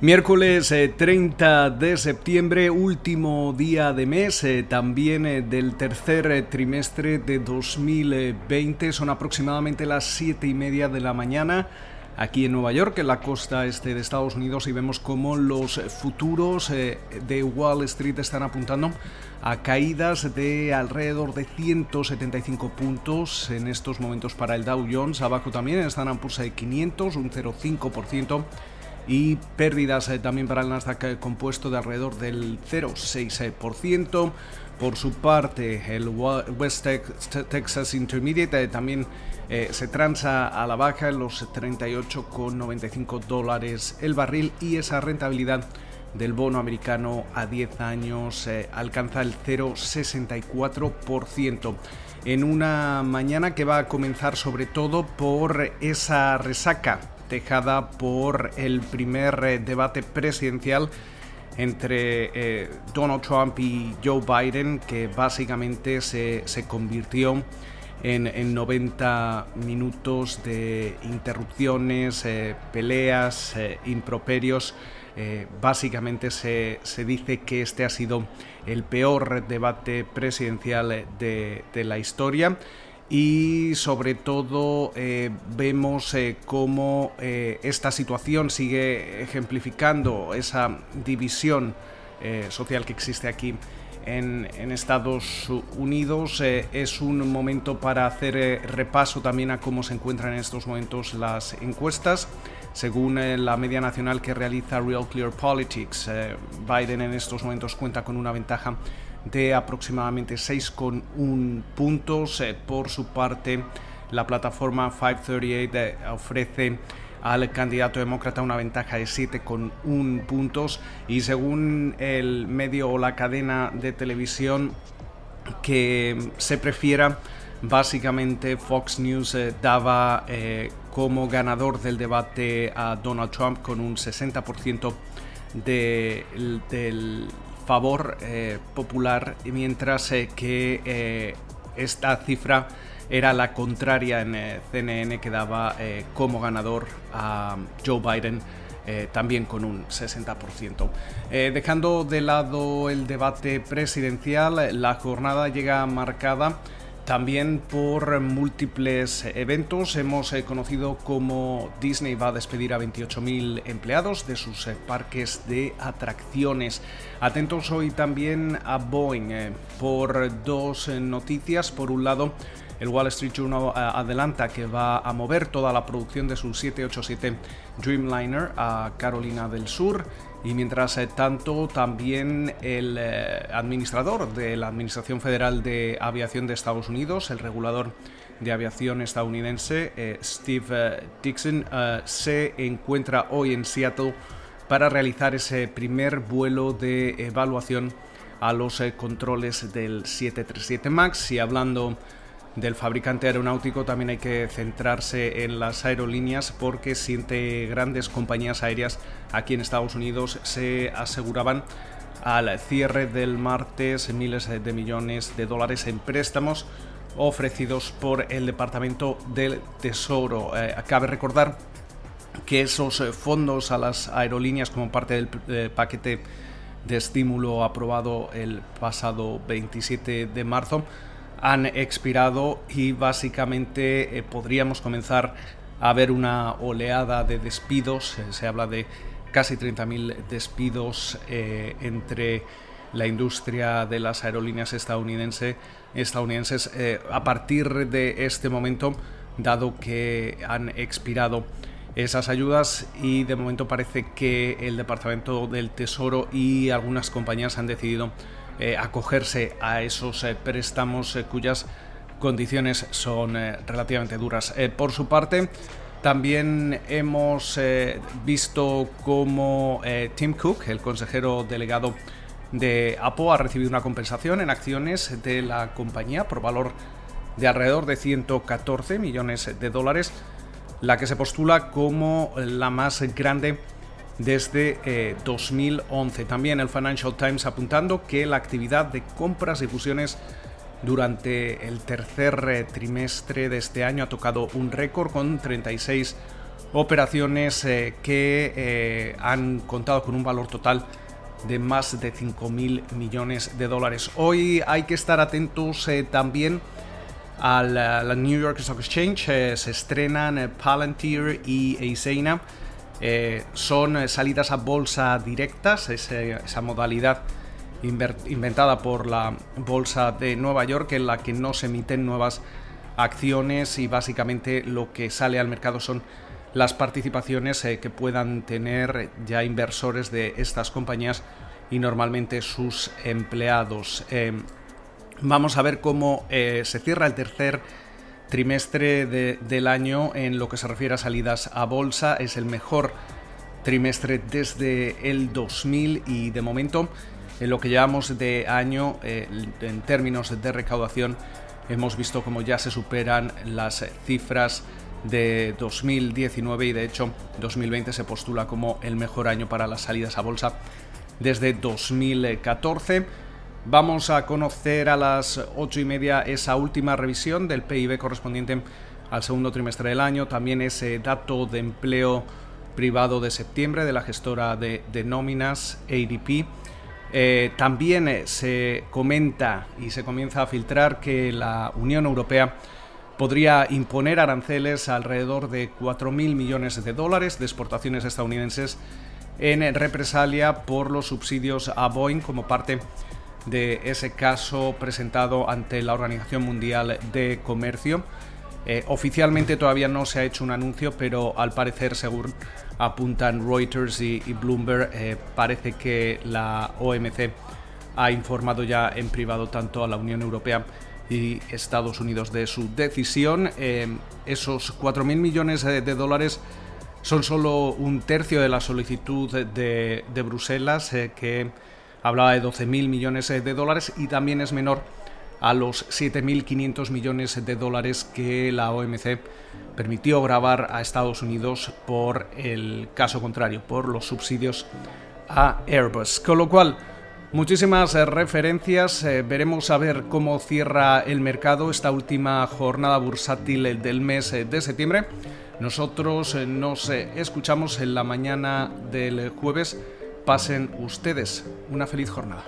Miércoles 30 eh, de septiembre, último día de mes, eh, también eh, del tercer trimestre de 2020. Son aproximadamente las siete y media de la mañana aquí en Nueva York, en la costa este de Estados Unidos, y vemos cómo los futuros de Wall Street están apuntando a caídas de alrededor de 175 puntos en estos momentos para el Dow Jones. Abajo también están pulsa de 500, un 0,5% y pérdidas eh, también para el Nasdaq eh, compuesto de alrededor del 0,6%. Por su parte, el West Texas Intermediate eh, también se transa a la baja en los 38,95 dólares el barril y esa rentabilidad del bono americano a 10 años alcanza el 0,64% en una mañana que va a comenzar sobre todo por esa resaca dejada por el primer eh, debate presidencial entre eh, Donald Trump y Joe Biden, que básicamente se, convirtió en, 90 minutos de interrupciones, eh, peleas, improperios. básicamente se, dice que este ha sido el peor debate presidencial de, de la historia y sobre todo eh, vemos eh, cómo eh, esta situación sigue ejemplificando esa división social que existe aquí en, en Estados Unidos. es un momento para hacer repaso también a cómo se encuentran en estos momentos las encuestas. Según la media nacional que realiza Real Clear Politics, Biden en estos momentos cuenta con una ventaja de aproximadamente 6,1 puntos. Eh, por su parte, la plataforma 538 eh, ofrece al candidato demócrata una ventaja de 7,1 puntos y según el medio o la cadena de televisión que se prefiera, básicamente Fox News eh, daba como ganador del debate a Donald Trump con un 60% de, del favor eh, popular, mientras eh, que eh, esta cifra era la contraria en CNN que daba como ganador a Joe Biden. también con un 60%. dejando de lado el debate presidencial, la jornada llega marcada también por múltiples eventos hemos eh, conocido cómo Disney va a despedir a 28.000 empleados de sus eh, parques de atracciones. Atentos hoy también a Boeing eh, por dos noticias. Por un lado, el Wall Street Journal adelanta que va a mover toda la producción de su 787 Dreamliner a Carolina del Sur y mientras eh, tanto, también el eh, administrador de la Administración Federal de Aviación de Estados Unidos, el regulador de aviación estadounidense, eh, Steve Dixon, se encuentra hoy en Seattle para realizar ese primer vuelo de evaluación a los controles del 737 MAX. Y hablando del fabricante aeronáutico también hay que centrarse en las aerolíneas porque siete grandes compañías aéreas aquí en Estados Unidos se aseguraban al cierre del martes miles de millones de dólares en préstamos ofrecidos por el Departamento del Tesoro. Eh, cabe recordar que esos fondos a las aerolíneas como parte del eh, paquete de estímulo aprobado el pasado 27 de marzo han expirado y básicamente eh, podríamos comenzar a ver una oleada de despidos. Eh, se habla de casi 30.000 despidos eh, entre la industria de las aerolíneas estadounidense, estadounidenses a partir de este momento, dado que han expirado esas ayudas y de momento parece que el Departamento del Tesoro y algunas compañías han decidido eh, acogerse a esos eh, préstamos eh, cuyas condiciones son relativamente duras. por su parte, también hemos visto cómo Tim Cook, el consejero delegado de Apple, ha recibido una compensación en acciones de la compañía por valor de alrededor de 114 millones de dólares la que se postula como la más grande desde 2011. También el Financial Times apuntando que la actividad de compras y fusiones durante el tercer trimestre de este año ha tocado un récord con 36 operaciones que han contado con un valor total de más de 5.000 millones de dólares. Hoy hay que estar atentos eh, también a la, New York Stock Exchange. Eh, se estrenan eh, Palantir y Eiseina. son salidas a bolsa directas, esa modalidad inventada por la bolsa de Nueva York en la que no se emiten nuevas acciones y básicamente lo que sale al mercado son las participaciones eh, que puedan tener ya inversores de estas compañías y normalmente sus empleados. Em, vamos a ver cómo eh, se cierra el tercer trimestre del año en lo que se refiere a salidas a bolsa. Es el mejor trimestre desde el 2000 y de momento en lo que llevamos de año eh, en términos de recaudación hemos visto como ya se superan las cifras de 2019 y de hecho 2020 se postula como el mejor año para las salidas a bolsa desde 2014. Vamos a conocer a las 8 y media esa última revisión del PIB correspondiente al segundo trimestre del año, también ese dato de empleo privado de septiembre de la gestora de, nóminas ADP. Eh, también eh, se comenta y se comienza a filtrar que la Unión Europea podría imponer aranceles alrededor de 4.000 millones de dólares de exportaciones estadounidenses en represalia por los subsidios a Boeing como parte de ese caso presentado ante la Organización Mundial de Comercio. Eh, oficialmente todavía no se ha hecho un anuncio, pero al parecer, según apuntan Reuters y, Bloomberg, eh, parece que la OMC ha informado ya en privado tanto a la Unión Europea y Estados Unidos de su decisión. Eh, esos 4.000 millones de dólares son solo un tercio de la solicitud de, Bruselas, eh, que hablaba de 12.000 millones de dólares, y también es menor a los 7.500 millones de dólares que la OMC permitió grabar a Estados Unidos por el caso contrario, por los subsidios a Airbus. Con lo cual, Muchísimas eh, referencias, eh, veremos a ver cómo cierra el mercado esta última jornada bursátil del mes eh, de septiembre. Nosotros nos escuchamos en la mañana del jueves. Pasen ustedes una feliz jornada.